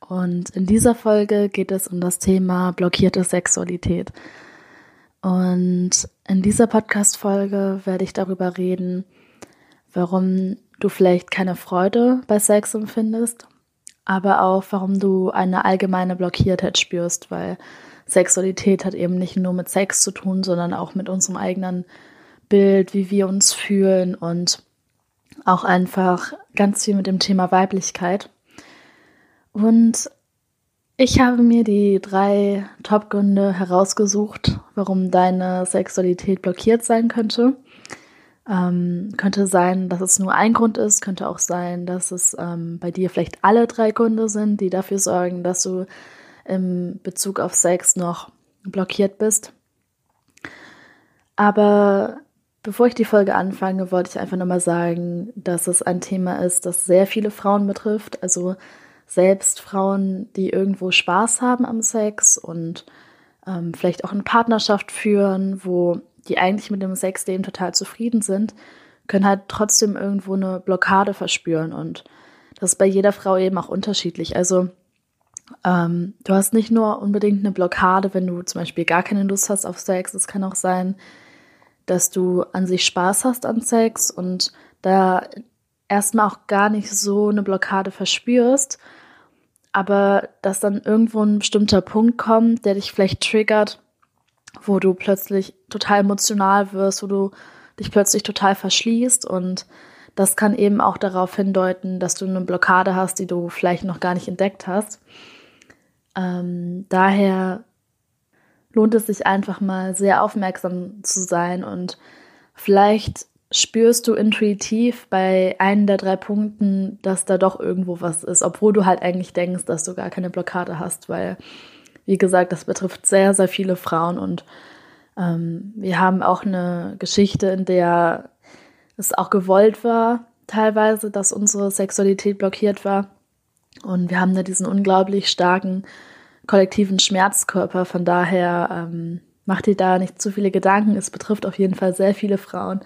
Und in dieser Folge geht es um das Thema blockierte Sexualität. Und in dieser Podcast-Folge werde ich darüber reden, warum du vielleicht keine Freude bei Sex empfindest, aber auch warum du eine allgemeine Blockiertheit spürst, weil Sexualität hat eben nicht nur mit Sex zu tun, sondern auch mit unserem eigenen Bild, wie wir uns fühlen und auch einfach ganz viel mit dem Thema Weiblichkeit. Und ich habe mir die drei Top-Gründe herausgesucht, warum deine Sexualität blockiert sein könnte. Ähm, könnte sein, dass es nur ein Grund ist, könnte auch sein, dass es ähm, bei dir vielleicht alle drei Gründe sind, die dafür sorgen, dass du im Bezug auf Sex noch blockiert bist. Aber Bevor ich die Folge anfange, wollte ich einfach nochmal sagen, dass es ein Thema ist, das sehr viele Frauen betrifft. Also selbst Frauen, die irgendwo Spaß haben am Sex und ähm, vielleicht auch eine Partnerschaft führen, wo die eigentlich mit dem Sexleben total zufrieden sind, können halt trotzdem irgendwo eine Blockade verspüren. Und das ist bei jeder Frau eben auch unterschiedlich. Also ähm, du hast nicht nur unbedingt eine Blockade, wenn du zum Beispiel gar keine Lust hast auf Sex. Es kann auch sein, dass du an sich Spaß hast an Sex und da erstmal auch gar nicht so eine Blockade verspürst, aber dass dann irgendwo ein bestimmter Punkt kommt, der dich vielleicht triggert, wo du plötzlich total emotional wirst, wo du dich plötzlich total verschließt und das kann eben auch darauf hindeuten, dass du eine Blockade hast, die du vielleicht noch gar nicht entdeckt hast. Ähm, daher lohnt es sich einfach mal sehr aufmerksam zu sein und vielleicht spürst du intuitiv bei einem der drei Punkten, dass da doch irgendwo was ist, obwohl du halt eigentlich denkst, dass du gar keine Blockade hast, weil, wie gesagt, das betrifft sehr, sehr viele Frauen und ähm, wir haben auch eine Geschichte, in der es auch gewollt war, teilweise, dass unsere Sexualität blockiert war. Und wir haben da diesen unglaublich starken kollektiven Schmerzkörper. Von daher ähm, macht dir da nicht zu viele Gedanken. Es betrifft auf jeden Fall sehr viele Frauen.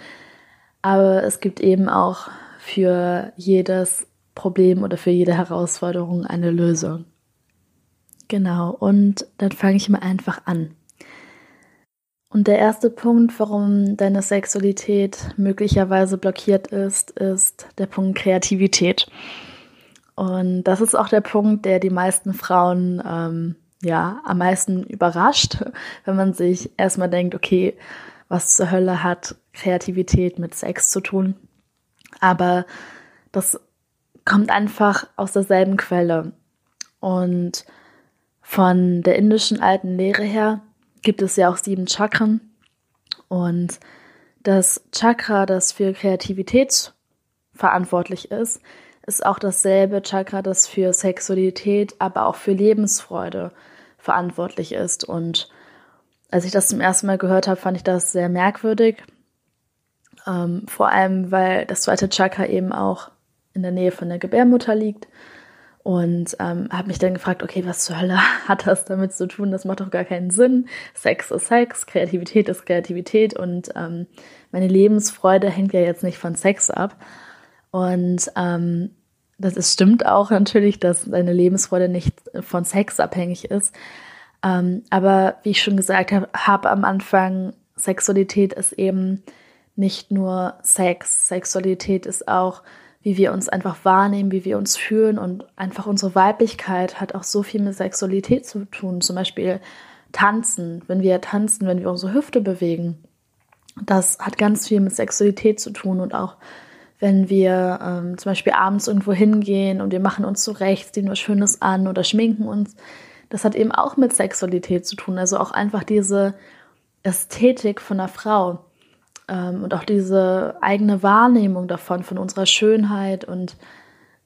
Aber es gibt eben auch für jedes Problem oder für jede Herausforderung eine Lösung. Genau, und dann fange ich mal einfach an. Und der erste Punkt, warum deine Sexualität möglicherweise blockiert ist, ist der Punkt Kreativität. Und das ist auch der Punkt, der die meisten Frauen ähm, ja am meisten überrascht, wenn man sich erstmal denkt, okay, was zur Hölle hat Kreativität mit Sex zu tun? Aber das kommt einfach aus derselben Quelle. Und von der indischen alten Lehre her gibt es ja auch sieben Chakren. Und das Chakra, das für Kreativität verantwortlich ist, ist auch dasselbe Chakra, das für Sexualität, aber auch für Lebensfreude verantwortlich ist. Und als ich das zum ersten Mal gehört habe, fand ich das sehr merkwürdig. Ähm, vor allem, weil das zweite Chakra eben auch in der Nähe von der Gebärmutter liegt. Und ähm, habe mich dann gefragt, okay, was zur Hölle hat das damit zu tun? Das macht doch gar keinen Sinn. Sex ist Sex, Kreativität ist Kreativität und ähm, meine Lebensfreude hängt ja jetzt nicht von Sex ab. Und ähm, das ist, stimmt auch natürlich, dass deine Lebensfreude nicht von Sex abhängig ist. Ähm, aber wie ich schon gesagt habe hab am Anfang, Sexualität ist eben nicht nur Sex. Sexualität ist auch, wie wir uns einfach wahrnehmen, wie wir uns fühlen und einfach unsere Weiblichkeit hat auch so viel mit Sexualität zu tun. Zum Beispiel tanzen, wenn wir tanzen, wenn wir unsere Hüfte bewegen. Das hat ganz viel mit Sexualität zu tun und auch wenn wir ähm, zum Beispiel abends irgendwo hingehen und wir machen uns zurecht, ziehen was Schönes an oder schminken uns. Das hat eben auch mit Sexualität zu tun. Also auch einfach diese Ästhetik von einer Frau ähm, und auch diese eigene Wahrnehmung davon, von unserer Schönheit und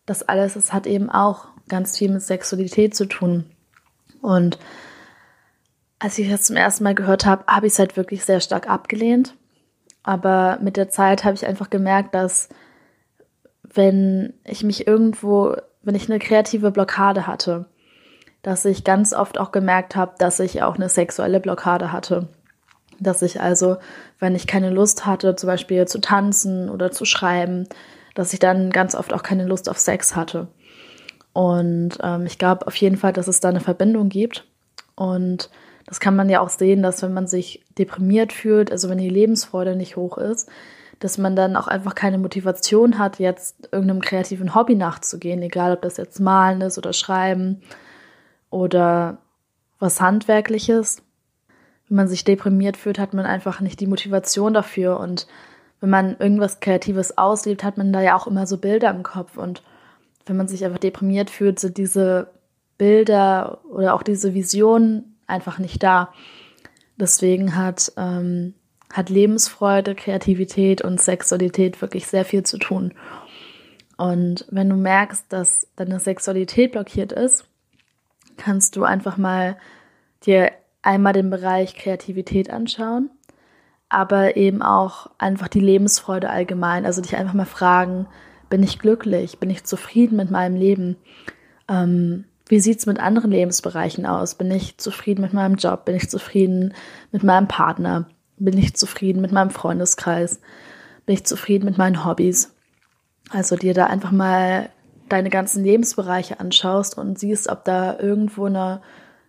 das alles, das hat eben auch ganz viel mit Sexualität zu tun. Und als ich das zum ersten Mal gehört habe, habe ich es halt wirklich sehr stark abgelehnt. Aber mit der Zeit habe ich einfach gemerkt, dass wenn ich mich irgendwo, wenn ich eine kreative Blockade hatte, dass ich ganz oft auch gemerkt habe, dass ich auch eine sexuelle Blockade hatte. Dass ich also, wenn ich keine Lust hatte, zum Beispiel zu tanzen oder zu schreiben, dass ich dann ganz oft auch keine Lust auf Sex hatte. Und ähm, ich glaube auf jeden Fall, dass es da eine Verbindung gibt. Und das kann man ja auch sehen, dass wenn man sich deprimiert fühlt, also wenn die Lebensfreude nicht hoch ist, dass man dann auch einfach keine Motivation hat, jetzt irgendeinem kreativen Hobby nachzugehen, egal ob das jetzt Malen ist oder Schreiben oder was Handwerkliches. Wenn man sich deprimiert fühlt, hat man einfach nicht die Motivation dafür. Und wenn man irgendwas Kreatives auslebt, hat man da ja auch immer so Bilder im Kopf. Und wenn man sich einfach deprimiert fühlt, sind diese Bilder oder auch diese Visionen einfach nicht da. Deswegen hat, ähm, hat Lebensfreude, Kreativität und Sexualität wirklich sehr viel zu tun. Und wenn du merkst, dass deine Sexualität blockiert ist, kannst du einfach mal dir einmal den Bereich Kreativität anschauen, aber eben auch einfach die Lebensfreude allgemein. Also dich einfach mal fragen, bin ich glücklich? Bin ich zufrieden mit meinem Leben? Ähm, wie sieht es mit anderen Lebensbereichen aus? Bin ich zufrieden mit meinem Job? Bin ich zufrieden mit meinem Partner? Bin ich zufrieden mit meinem Freundeskreis? Bin ich zufrieden mit meinen Hobbys? Also dir da einfach mal deine ganzen Lebensbereiche anschaust und siehst, ob da irgendwo eine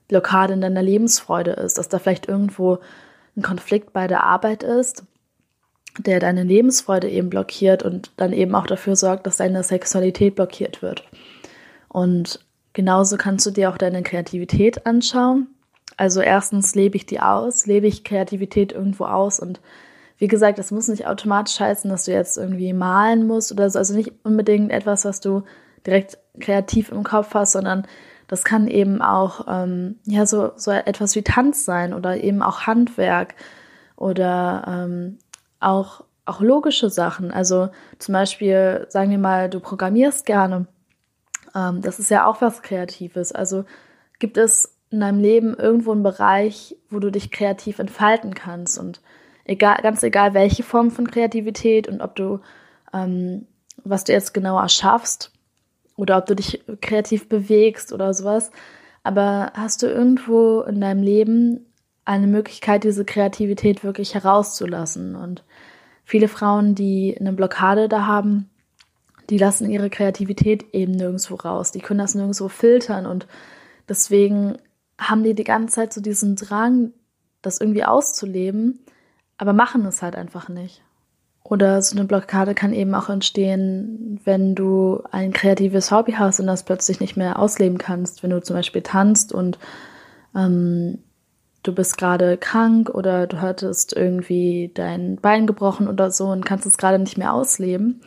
Blockade in deiner Lebensfreude ist, dass da vielleicht irgendwo ein Konflikt bei der Arbeit ist, der deine Lebensfreude eben blockiert und dann eben auch dafür sorgt, dass deine Sexualität blockiert wird. Und genauso kannst du dir auch deine Kreativität anschauen. Also erstens lebe ich die aus, lebe ich Kreativität irgendwo aus und wie gesagt, das muss nicht automatisch heißen, dass du jetzt irgendwie malen musst oder so. Also nicht unbedingt etwas, was du direkt kreativ im Kopf hast, sondern das kann eben auch ähm, ja so, so etwas wie Tanz sein oder eben auch Handwerk oder ähm, auch, auch logische Sachen. Also zum Beispiel, sagen wir mal, du programmierst gerne. Ähm, das ist ja auch was Kreatives. Also gibt es in deinem Leben irgendwo einen Bereich, wo du dich kreativ entfalten kannst und egal, ganz egal welche Form von Kreativität und ob du, ähm, was du jetzt genauer schaffst, oder ob du dich kreativ bewegst oder sowas. Aber hast du irgendwo in deinem Leben eine Möglichkeit, diese Kreativität wirklich herauszulassen? Und viele Frauen, die eine Blockade da haben, die lassen ihre Kreativität eben nirgendwo raus. Die können das nirgendwo filtern und deswegen haben die die ganze Zeit so diesen Drang, das irgendwie auszuleben, aber machen es halt einfach nicht. Oder so eine Blockade kann eben auch entstehen, wenn du ein kreatives Hobby hast und das plötzlich nicht mehr ausleben kannst. Wenn du zum Beispiel tanzt und ähm, du bist gerade krank oder du hattest irgendwie dein Bein gebrochen oder so und kannst es gerade nicht mehr ausleben,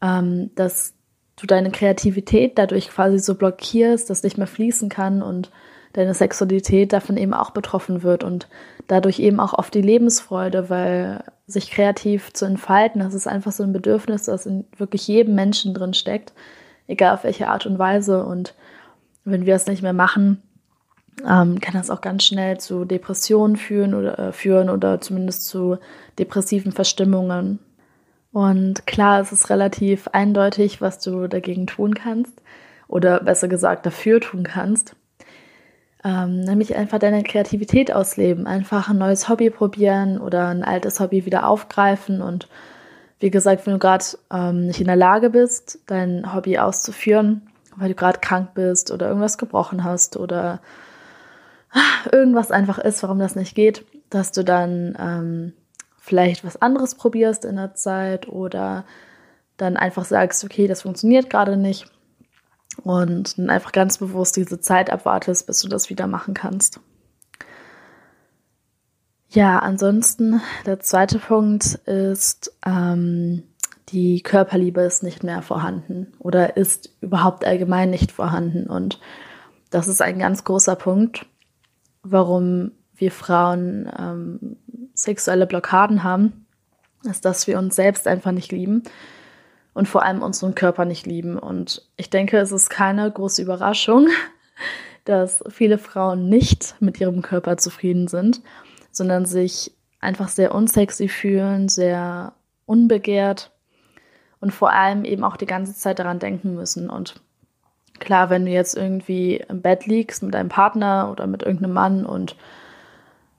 ähm, dass du deine Kreativität dadurch quasi so blockierst, dass nicht mehr fließen kann und deine Sexualität davon eben auch betroffen wird und dadurch eben auch oft die Lebensfreude, weil sich kreativ zu entfalten, das ist einfach so ein Bedürfnis, das in wirklich jedem Menschen drin steckt, egal auf welche Art und Weise. Und wenn wir es nicht mehr machen, ähm, kann das auch ganz schnell zu Depressionen führen oder, äh, führen oder zumindest zu depressiven Verstimmungen. Und klar, es ist relativ eindeutig, was du dagegen tun kannst oder besser gesagt dafür tun kannst. Ähm, nämlich einfach deine Kreativität ausleben, einfach ein neues Hobby probieren oder ein altes Hobby wieder aufgreifen und wie gesagt, wenn du gerade ähm, nicht in der Lage bist, dein Hobby auszuführen, weil du gerade krank bist oder irgendwas gebrochen hast oder irgendwas einfach ist, warum das nicht geht, dass du dann ähm, vielleicht was anderes probierst in der Zeit oder dann einfach sagst, okay, das funktioniert gerade nicht und einfach ganz bewusst diese Zeit abwartest, bis du das wieder machen kannst. Ja, ansonsten der zweite Punkt ist, ähm, die Körperliebe ist nicht mehr vorhanden oder ist überhaupt allgemein nicht vorhanden. Und das ist ein ganz großer Punkt, warum wir Frauen ähm, sexuelle Blockaden haben, ist, dass wir uns selbst einfach nicht lieben und vor allem unseren Körper nicht lieben. Und ich denke, es ist keine große Überraschung, dass viele Frauen nicht mit ihrem Körper zufrieden sind, sondern sich einfach sehr unsexy fühlen, sehr unbegehrt und vor allem eben auch die ganze Zeit daran denken müssen. Und klar, wenn du jetzt irgendwie im Bett liegst mit deinem Partner oder mit irgendeinem Mann und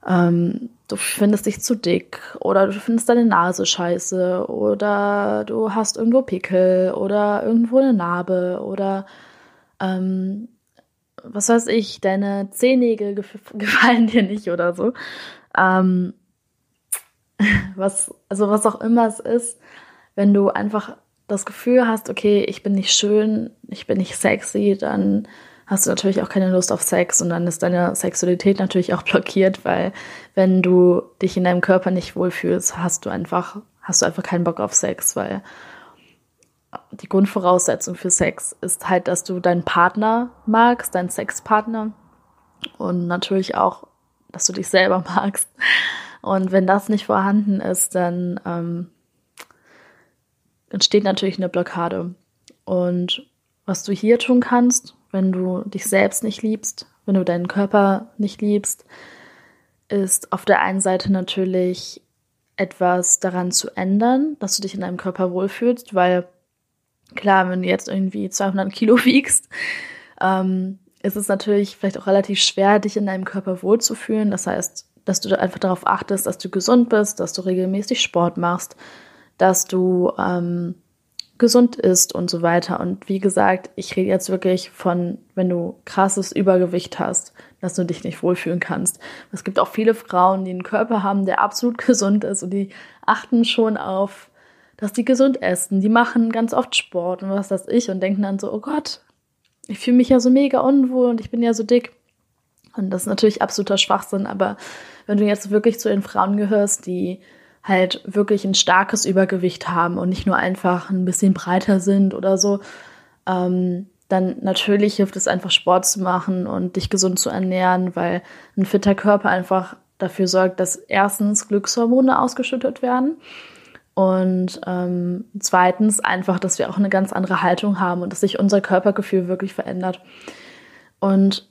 ähm, du findest dich zu dick oder du findest deine Nase scheiße oder du hast irgendwo Pickel oder irgendwo eine Narbe oder ähm, was weiß ich, deine Zehennägel gef gefallen dir nicht oder so. Ähm, was, also was auch immer es ist, wenn du einfach das Gefühl hast, okay, ich bin nicht schön, ich bin nicht sexy, dann hast du natürlich auch keine Lust auf Sex und dann ist deine Sexualität natürlich auch blockiert, weil wenn du dich in deinem Körper nicht wohlfühlst, hast du einfach, hast du einfach keinen Bock auf Sex, weil die Grundvoraussetzung für Sex ist halt, dass du deinen Partner magst, deinen Sexpartner und natürlich auch, dass du dich selber magst. Und wenn das nicht vorhanden ist, dann ähm, entsteht natürlich eine Blockade. Und was du hier tun kannst, wenn du dich selbst nicht liebst, wenn du deinen Körper nicht liebst, ist auf der einen Seite natürlich etwas daran zu ändern, dass du dich in deinem Körper wohlfühlst, weil klar, wenn du jetzt irgendwie 200 Kilo wiegst, ähm, ist es natürlich vielleicht auch relativ schwer, dich in deinem Körper wohlzufühlen. Das heißt, dass du einfach darauf achtest, dass du gesund bist, dass du regelmäßig Sport machst, dass du ähm, gesund ist und so weiter. Und wie gesagt, ich rede jetzt wirklich von, wenn du krasses Übergewicht hast, dass du dich nicht wohlfühlen kannst. Es gibt auch viele Frauen, die einen Körper haben, der absolut gesund ist und die achten schon auf, dass die gesund essen. Die machen ganz oft Sport und was weiß ich und denken dann so, oh Gott, ich fühle mich ja so mega unwohl und ich bin ja so dick. Und das ist natürlich absoluter Schwachsinn, aber wenn du jetzt wirklich zu den Frauen gehörst, die halt wirklich ein starkes Übergewicht haben und nicht nur einfach ein bisschen breiter sind oder so, ähm, dann natürlich hilft es einfach Sport zu machen und dich gesund zu ernähren, weil ein fitter Körper einfach dafür sorgt, dass erstens Glückshormone ausgeschüttet werden und ähm, zweitens einfach, dass wir auch eine ganz andere Haltung haben und dass sich unser Körpergefühl wirklich verändert. Und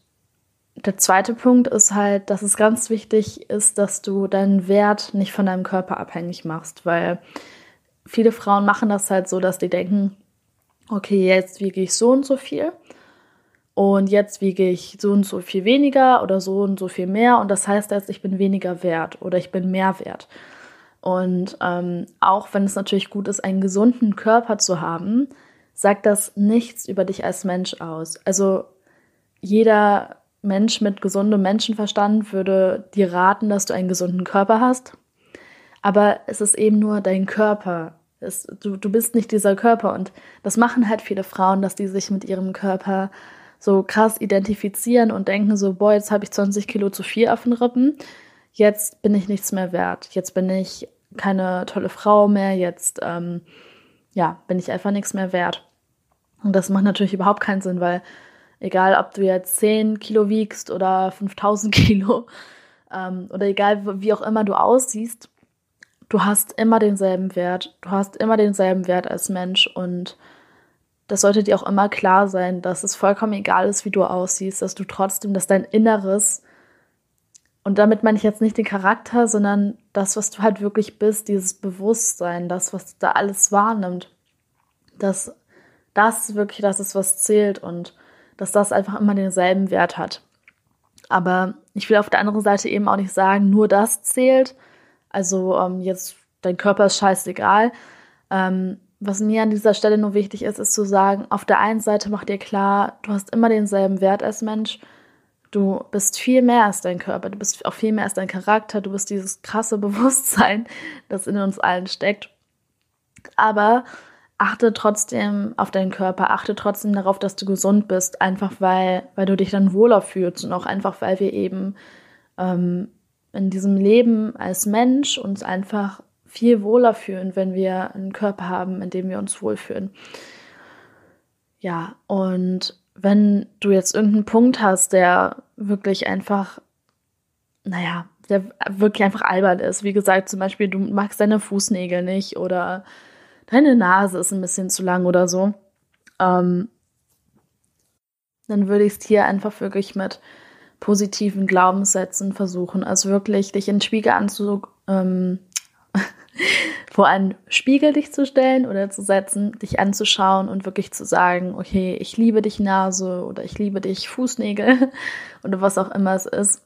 der zweite Punkt ist halt, dass es ganz wichtig ist, dass du deinen Wert nicht von deinem Körper abhängig machst, weil viele Frauen machen das halt so, dass die denken, okay, jetzt wiege ich so und so viel und jetzt wiege ich so und so viel weniger oder so und so viel mehr und das heißt jetzt, ich bin weniger wert oder ich bin mehr wert. Und ähm, auch wenn es natürlich gut ist, einen gesunden Körper zu haben, sagt das nichts über dich als Mensch aus. Also jeder Mensch mit gesundem Menschenverstand würde dir raten, dass du einen gesunden Körper hast. Aber es ist eben nur dein Körper. Es, du, du bist nicht dieser Körper. Und das machen halt viele Frauen, dass die sich mit ihrem Körper so krass identifizieren und denken so, boah, jetzt habe ich 20 Kilo zu viel auf den Rippen. Jetzt bin ich nichts mehr wert. Jetzt bin ich keine tolle Frau mehr. Jetzt, ähm, ja, bin ich einfach nichts mehr wert. Und das macht natürlich überhaupt keinen Sinn, weil Egal, ob du jetzt 10 Kilo wiegst oder 5000 Kilo ähm, oder egal, wie auch immer du aussiehst, du hast immer denselben Wert. Du hast immer denselben Wert als Mensch und das sollte dir auch immer klar sein, dass es vollkommen egal ist, wie du aussiehst, dass du trotzdem, dass dein Inneres, und damit meine ich jetzt nicht den Charakter, sondern das, was du halt wirklich bist, dieses Bewusstsein, das, was da alles wahrnimmt, dass das wirklich das ist, was zählt und dass das einfach immer denselben Wert hat. Aber ich will auf der anderen Seite eben auch nicht sagen, nur das zählt. Also ähm, jetzt dein Körper ist scheißegal. Ähm, was mir an dieser Stelle nur wichtig ist, ist zu sagen, auf der einen Seite mach dir klar, du hast immer denselben Wert als Mensch. Du bist viel mehr als dein Körper, du bist auch viel mehr als dein Charakter, du bist dieses krasse Bewusstsein, das in uns allen steckt. Aber achte trotzdem auf deinen Körper, achte trotzdem darauf, dass du gesund bist, einfach weil, weil du dich dann wohler fühlst und auch einfach, weil wir eben ähm, in diesem Leben als Mensch uns einfach viel wohler fühlen, wenn wir einen Körper haben, in dem wir uns wohlfühlen. Ja, und wenn du jetzt irgendeinen Punkt hast, der wirklich einfach, naja, der wirklich einfach albern ist, wie gesagt, zum Beispiel, du magst deine Fußnägel nicht oder deine Nase ist ein bisschen zu lang oder so, ähm, dann würde ich es hier einfach wirklich mit positiven Glaubenssätzen versuchen. Also wirklich dich in den Spiegel anzu, ähm, vor einen Spiegel dich zu stellen oder zu setzen, dich anzuschauen und wirklich zu sagen, okay, ich liebe dich Nase oder ich liebe dich Fußnägel oder was auch immer es ist.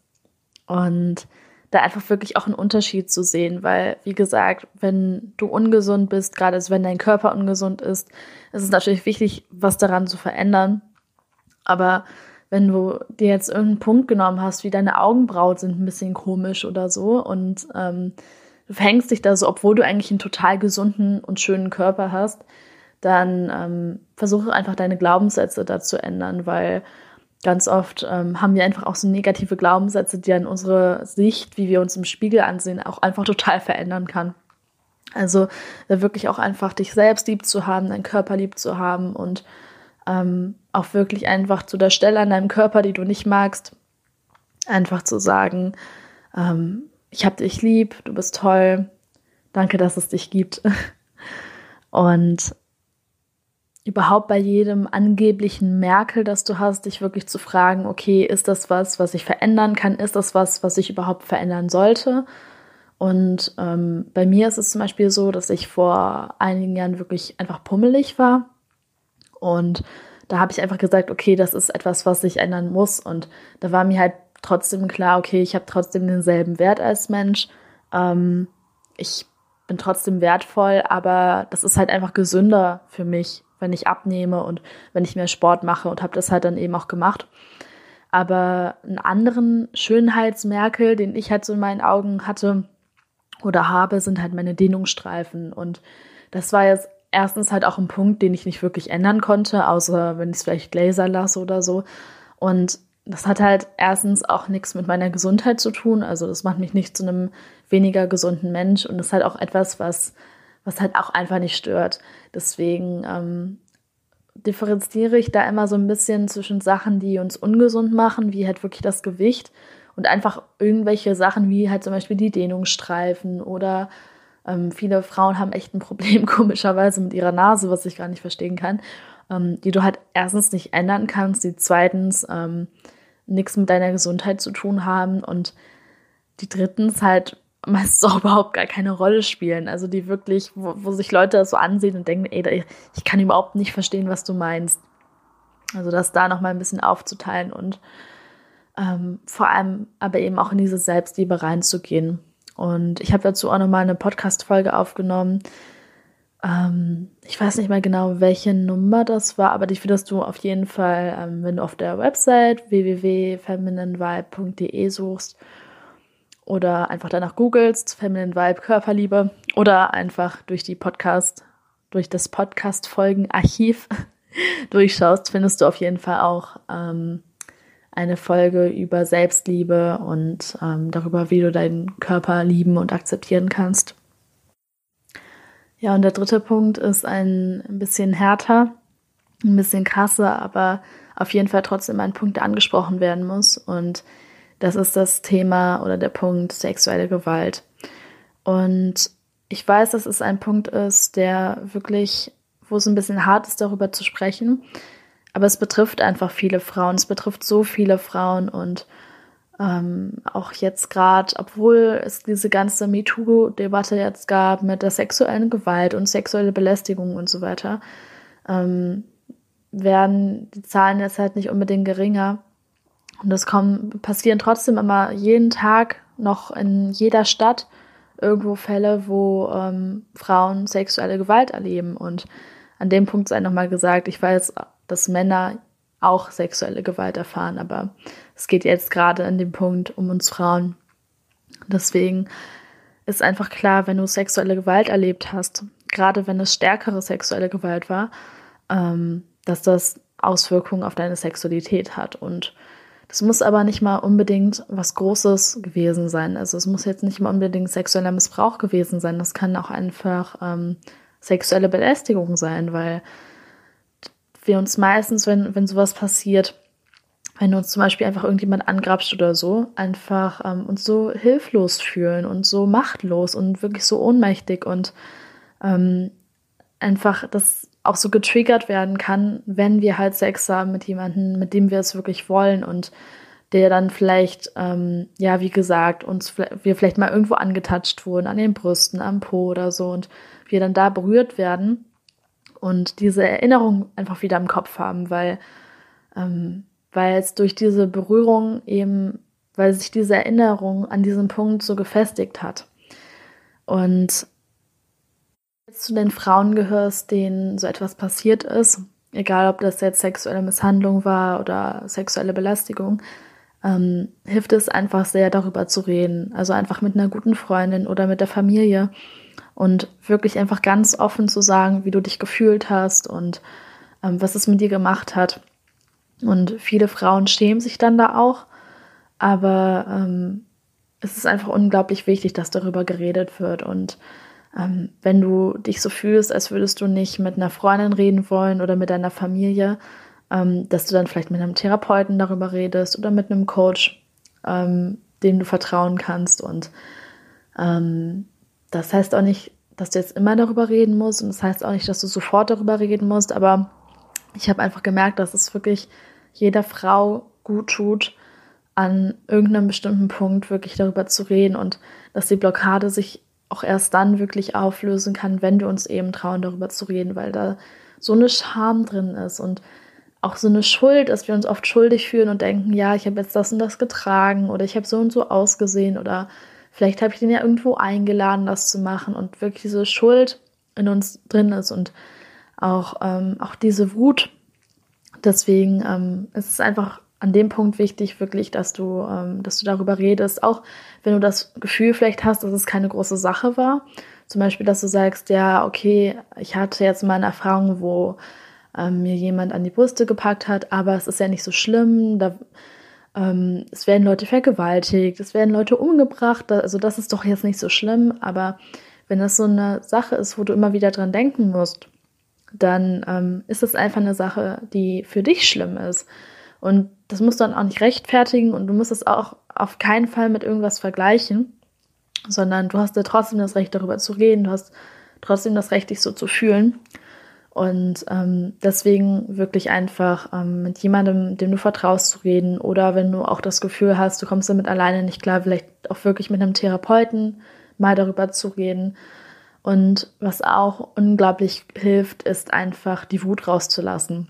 Und da einfach wirklich auch einen Unterschied zu sehen, weil, wie gesagt, wenn du ungesund bist, gerade wenn dein Körper ungesund ist, ist es natürlich wichtig, was daran zu verändern. Aber wenn du dir jetzt irgendeinen Punkt genommen hast, wie deine Augenbrauen sind ein bisschen komisch oder so und ähm, du verhängst dich da so, obwohl du eigentlich einen total gesunden und schönen Körper hast, dann ähm, versuche einfach deine Glaubenssätze da zu ändern, weil ganz oft ähm, haben wir einfach auch so negative Glaubenssätze, die dann unsere Sicht, wie wir uns im Spiegel ansehen, auch einfach total verändern kann. Also da wirklich auch einfach dich selbst lieb zu haben, deinen Körper lieb zu haben und ähm, auch wirklich einfach zu der Stelle an deinem Körper, die du nicht magst, einfach zu sagen, ähm, ich hab dich lieb, du bist toll, danke, dass es dich gibt. Und überhaupt bei jedem angeblichen Merkel, das du hast, dich wirklich zu fragen, okay, ist das was, was ich verändern kann? Ist das was, was ich überhaupt verändern sollte? Und ähm, bei mir ist es zum Beispiel so, dass ich vor einigen Jahren wirklich einfach pummelig war. Und da habe ich einfach gesagt, okay, das ist etwas, was sich ändern muss. Und da war mir halt trotzdem klar, okay, ich habe trotzdem denselben Wert als Mensch. Ähm, ich bin trotzdem wertvoll, aber das ist halt einfach gesünder für mich, wenn ich abnehme und wenn ich mehr Sport mache und habe das halt dann eben auch gemacht. Aber einen anderen Schönheitsmerkel, den ich halt so in meinen Augen hatte oder habe, sind halt meine Dehnungsstreifen. Und das war jetzt erstens halt auch ein Punkt, den ich nicht wirklich ändern konnte, außer wenn ich es vielleicht Laser lasse oder so. Und das hat halt erstens auch nichts mit meiner Gesundheit zu tun. Also das macht mich nicht zu einem weniger gesunden Mensch. Und das ist halt auch etwas, was, was halt auch einfach nicht stört. Deswegen ähm, differenziere ich da immer so ein bisschen zwischen Sachen, die uns ungesund machen, wie halt wirklich das Gewicht und einfach irgendwelche Sachen wie halt zum Beispiel die Dehnungsstreifen oder ähm, viele Frauen haben echt ein Problem, komischerweise, mit ihrer Nase, was ich gar nicht verstehen kann, ähm, die du halt erstens nicht ändern kannst, die zweitens ähm, nichts mit deiner Gesundheit zu tun haben und die drittens halt meistens auch überhaupt gar keine Rolle spielen. Also die wirklich, wo, wo sich Leute das so ansehen und denken, ey, ich kann überhaupt nicht verstehen, was du meinst. Also das da nochmal ein bisschen aufzuteilen und ähm, vor allem aber eben auch in diese Selbstliebe reinzugehen. Und ich habe dazu auch nochmal eine Podcast-Folge aufgenommen. Ähm, ich weiß nicht mehr genau, welche Nummer das war, aber die findest du auf jeden Fall, ähm, wenn du auf der Website www.femininevibe.de suchst oder einfach danach googelst, Feminine Vibe Körperliebe oder einfach durch die Podcast, durch das Podcast-Folgen-Archiv durchschaust, findest du auf jeden Fall auch ähm, eine Folge über Selbstliebe und ähm, darüber, wie du deinen Körper lieben und akzeptieren kannst. Ja, und der dritte Punkt ist ein, ein bisschen härter, ein bisschen krasser, aber auf jeden Fall trotzdem ein Punkt, der angesprochen werden muss. Und das ist das Thema oder der Punkt sexuelle Gewalt. Und ich weiß, dass es ein Punkt ist, der wirklich, wo es ein bisschen hart ist, darüber zu sprechen. Aber es betrifft einfach viele Frauen. Es betrifft so viele Frauen und ähm, auch jetzt gerade, obwohl es diese ganze MeToo-Debatte jetzt gab mit der sexuellen Gewalt und sexuelle Belästigung und so weiter, ähm, werden die Zahlen jetzt halt nicht unbedingt geringer. Und es kommen, passieren trotzdem immer jeden Tag noch in jeder Stadt irgendwo Fälle, wo ähm, Frauen sexuelle Gewalt erleben. Und an dem Punkt sei nochmal gesagt, ich weiß, dass Männer auch sexuelle Gewalt erfahren, aber es geht jetzt gerade an dem Punkt um uns Frauen. Deswegen ist einfach klar, wenn du sexuelle Gewalt erlebt hast, gerade wenn es stärkere sexuelle Gewalt war, ähm, dass das Auswirkungen auf deine Sexualität hat. Und das muss aber nicht mal unbedingt was Großes gewesen sein. Also es muss jetzt nicht mal unbedingt sexueller Missbrauch gewesen sein. Das kann auch einfach ähm, sexuelle Belästigung sein, weil wir uns meistens, wenn, wenn sowas passiert, wenn uns zum Beispiel einfach irgendjemand angrapscht oder so, einfach ähm, uns so hilflos fühlen und so machtlos und wirklich so ohnmächtig und ähm, einfach das auch so getriggert werden kann, wenn wir halt Sex haben mit jemandem, mit dem wir es wirklich wollen und der dann vielleicht, ähm, ja, wie gesagt, uns wir vielleicht mal irgendwo angetatscht wurden, an den Brüsten, am Po oder so und wir dann da berührt werden und diese Erinnerung einfach wieder im Kopf haben, weil, ähm, weil es durch diese Berührung eben, weil sich diese Erinnerung an diesem Punkt so gefestigt hat. Und jetzt zu den Frauen gehörst, denen so etwas passiert ist, egal ob das jetzt sexuelle Misshandlung war oder sexuelle Belästigung, ähm, hilft es einfach sehr, darüber zu reden. Also einfach mit einer guten Freundin oder mit der Familie und wirklich einfach ganz offen zu sagen, wie du dich gefühlt hast und ähm, was es mit dir gemacht hat. Und viele Frauen schämen sich dann da auch, aber ähm, es ist einfach unglaublich wichtig, dass darüber geredet wird. Und ähm, wenn du dich so fühlst, als würdest du nicht mit einer Freundin reden wollen oder mit deiner Familie, ähm, dass du dann vielleicht mit einem Therapeuten darüber redest oder mit einem Coach, ähm, dem du vertrauen kannst. Und ähm, das heißt auch nicht, dass du jetzt immer darüber reden musst und das heißt auch nicht, dass du sofort darüber reden musst, aber ich habe einfach gemerkt, dass es wirklich jeder Frau gut tut, an irgendeinem bestimmten Punkt wirklich darüber zu reden und dass die Blockade sich auch erst dann wirklich auflösen kann, wenn wir uns eben trauen, darüber zu reden, weil da so eine Scham drin ist und auch so eine Schuld, dass wir uns oft schuldig fühlen und denken, ja, ich habe jetzt das und das getragen oder ich habe so und so ausgesehen oder vielleicht habe ich den ja irgendwo eingeladen, das zu machen und wirklich diese Schuld in uns drin ist und auch, ähm, auch diese Wut. Deswegen ähm, ist es einfach an dem Punkt wichtig, wirklich, dass du, ähm, dass du darüber redest, auch wenn du das Gefühl vielleicht hast, dass es keine große Sache war. Zum Beispiel, dass du sagst, ja, okay, ich hatte jetzt mal eine Erfahrung, wo ähm, mir jemand an die Brüste gepackt hat, aber es ist ja nicht so schlimm. Da, ähm, es werden Leute vergewaltigt, es werden Leute umgebracht, also das ist doch jetzt nicht so schlimm. Aber wenn das so eine Sache ist, wo du immer wieder dran denken musst, dann ähm, ist es einfach eine Sache, die für dich schlimm ist. Und das musst du dann auch nicht rechtfertigen und du musst es auch auf keinen Fall mit irgendwas vergleichen, sondern du hast ja trotzdem das Recht, darüber zu reden, du hast trotzdem das Recht, dich so zu fühlen. Und ähm, deswegen wirklich einfach ähm, mit jemandem, dem du vertraust, zu reden. Oder wenn du auch das Gefühl hast, du kommst damit alleine nicht klar, vielleicht auch wirklich mit einem Therapeuten mal darüber zu reden. Und was auch unglaublich hilft, ist einfach die Wut rauszulassen.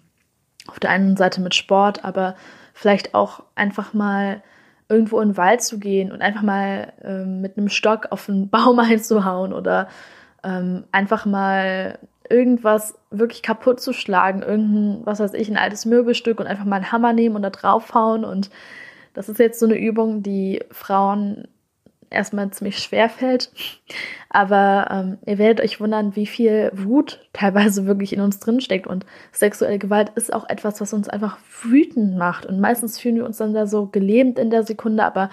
Auf der einen Seite mit Sport, aber vielleicht auch einfach mal irgendwo in den Wald zu gehen und einfach mal ähm, mit einem Stock auf einen Baum einzuhauen oder ähm, einfach mal irgendwas wirklich kaputt zu schlagen, irgendein, was weiß ich, ein altes Möbelstück und einfach mal einen Hammer nehmen und da draufhauen. Und das ist jetzt so eine Übung, die Frauen erstmal ziemlich schwer fällt. Aber ähm, ihr werdet euch wundern, wie viel Wut teilweise wirklich in uns drinsteckt. Und sexuelle Gewalt ist auch etwas, was uns einfach wütend macht. Und meistens fühlen wir uns dann da so gelähmt in der Sekunde, aber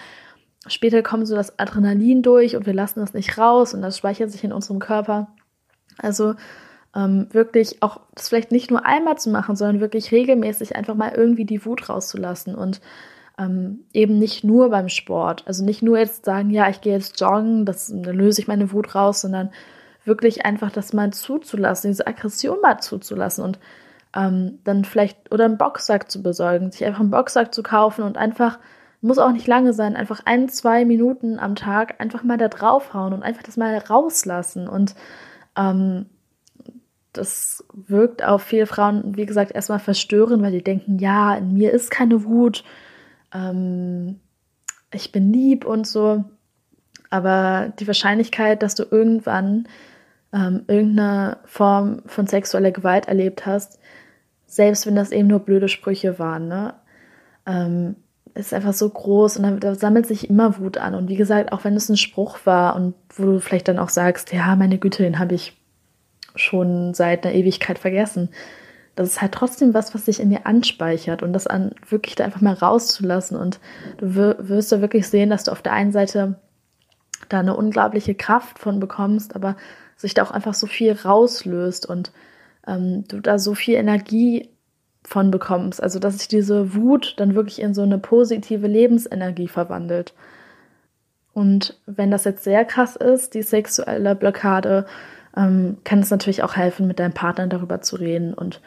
später kommt so das Adrenalin durch und wir lassen das nicht raus und das speichert sich in unserem Körper. Also ähm, wirklich auch das vielleicht nicht nur einmal zu machen, sondern wirklich regelmäßig einfach mal irgendwie die Wut rauszulassen und ähm, eben nicht nur beim Sport. Also nicht nur jetzt sagen, ja, ich gehe jetzt joggen, das, dann löse ich meine Wut raus, sondern wirklich einfach das mal zuzulassen, diese Aggression mal zuzulassen und ähm, dann vielleicht oder einen Boxsack zu besorgen, sich einfach einen Boxsack zu kaufen und einfach, muss auch nicht lange sein, einfach ein, zwei Minuten am Tag einfach mal da draufhauen und einfach das mal rauslassen und ähm, das wirkt auf viele Frauen, wie gesagt, erstmal verstörend, weil die denken, ja, in mir ist keine Wut, ähm, ich bin lieb und so. Aber die Wahrscheinlichkeit, dass du irgendwann ähm, irgendeine Form von sexueller Gewalt erlebt hast, selbst wenn das eben nur blöde Sprüche waren, ne, ähm, ist einfach so groß und da, da, sammelt sich immer Wut an. Und wie gesagt, auch wenn es ein Spruch war und wo du vielleicht dann auch sagst, ja, meine Güte, den habe ich schon seit einer Ewigkeit vergessen. Das ist halt trotzdem was, was sich in dir anspeichert und das an wirklich da einfach mal rauszulassen. Und du wirst da wirklich sehen, dass du auf der einen Seite da eine unglaubliche Kraft von bekommst, aber sich da auch einfach so viel rauslöst und ähm, du da so viel Energie von bekommst. Also, dass sich diese Wut dann wirklich in so eine positive Lebensenergie verwandelt. Und wenn das jetzt sehr krass ist, die sexuelle Blockade, ähm, kann es natürlich auch helfen, mit deinem Partner darüber zu reden und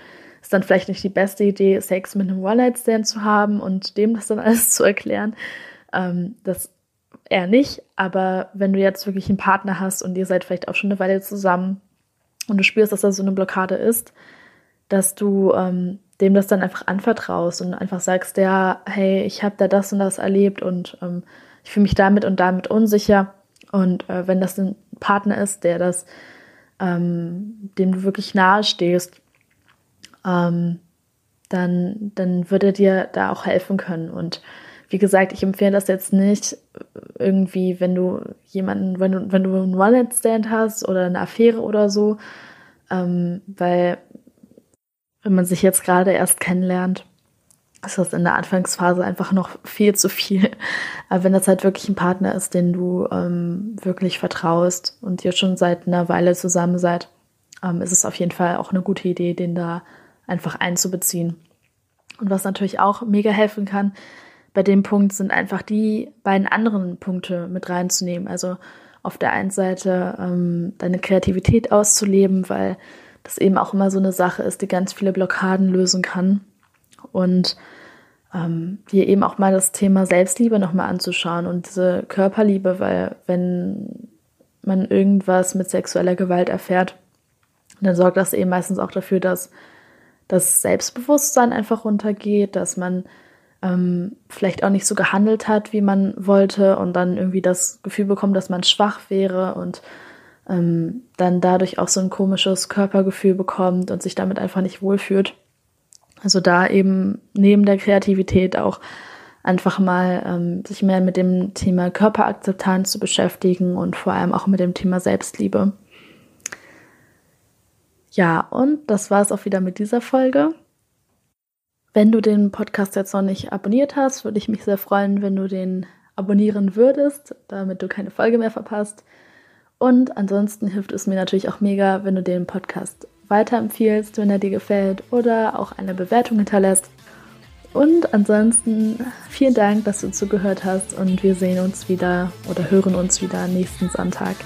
ist dann vielleicht nicht die beste Idee, Sex mit einem One-Night-Stand zu haben und dem das dann alles zu erklären. Ähm, das eher nicht, aber wenn du jetzt wirklich einen Partner hast und ihr seid vielleicht auch schon eine Weile zusammen und du spürst, dass da so eine Blockade ist, dass du ähm, dem das dann einfach anvertraust und einfach sagst, ja, hey, ich habe da das und das erlebt und ähm, ich fühle mich damit und damit unsicher. Und äh, wenn das ein Partner ist, der das, ähm, dem du wirklich nahe stehst, ähm, dann, dann würde dir da auch helfen können. Und wie gesagt, ich empfehle das jetzt nicht irgendwie, wenn du jemanden, wenn du, wenn du einen One-Night-Stand hast oder eine Affäre oder so, ähm, weil wenn man sich jetzt gerade erst kennenlernt, ist das in der Anfangsphase einfach noch viel zu viel. Aber wenn das halt wirklich ein Partner ist, den du ähm, wirklich vertraust und ihr schon seit einer Weile zusammen seid, ähm, ist es auf jeden Fall auch eine gute Idee, den da einfach einzubeziehen. Und was natürlich auch mega helfen kann, bei dem Punkt sind einfach die beiden anderen Punkte mit reinzunehmen. Also auf der einen Seite ähm, deine Kreativität auszuleben, weil das eben auch immer so eine Sache ist, die ganz viele Blockaden lösen kann. Und ähm, dir eben auch mal das Thema Selbstliebe nochmal anzuschauen und diese Körperliebe, weil wenn man irgendwas mit sexueller Gewalt erfährt, dann sorgt das eben meistens auch dafür, dass das Selbstbewusstsein einfach runtergeht, dass man ähm, vielleicht auch nicht so gehandelt hat, wie man wollte und dann irgendwie das Gefühl bekommt, dass man schwach wäre und ähm, dann dadurch auch so ein komisches Körpergefühl bekommt und sich damit einfach nicht wohlfühlt. Also da eben neben der Kreativität auch einfach mal ähm, sich mehr mit dem Thema Körperakzeptanz zu beschäftigen und vor allem auch mit dem Thema Selbstliebe. Ja, und das war es auch wieder mit dieser Folge. Wenn du den Podcast jetzt noch nicht abonniert hast, würde ich mich sehr freuen, wenn du den abonnieren würdest, damit du keine Folge mehr verpasst. Und ansonsten hilft es mir natürlich auch mega, wenn du den Podcast weiterempfiehlst, wenn er dir gefällt oder auch eine Bewertung hinterlässt. Und ansonsten vielen Dank, dass du zugehört hast und wir sehen uns wieder oder hören uns wieder nächsten Sonntag.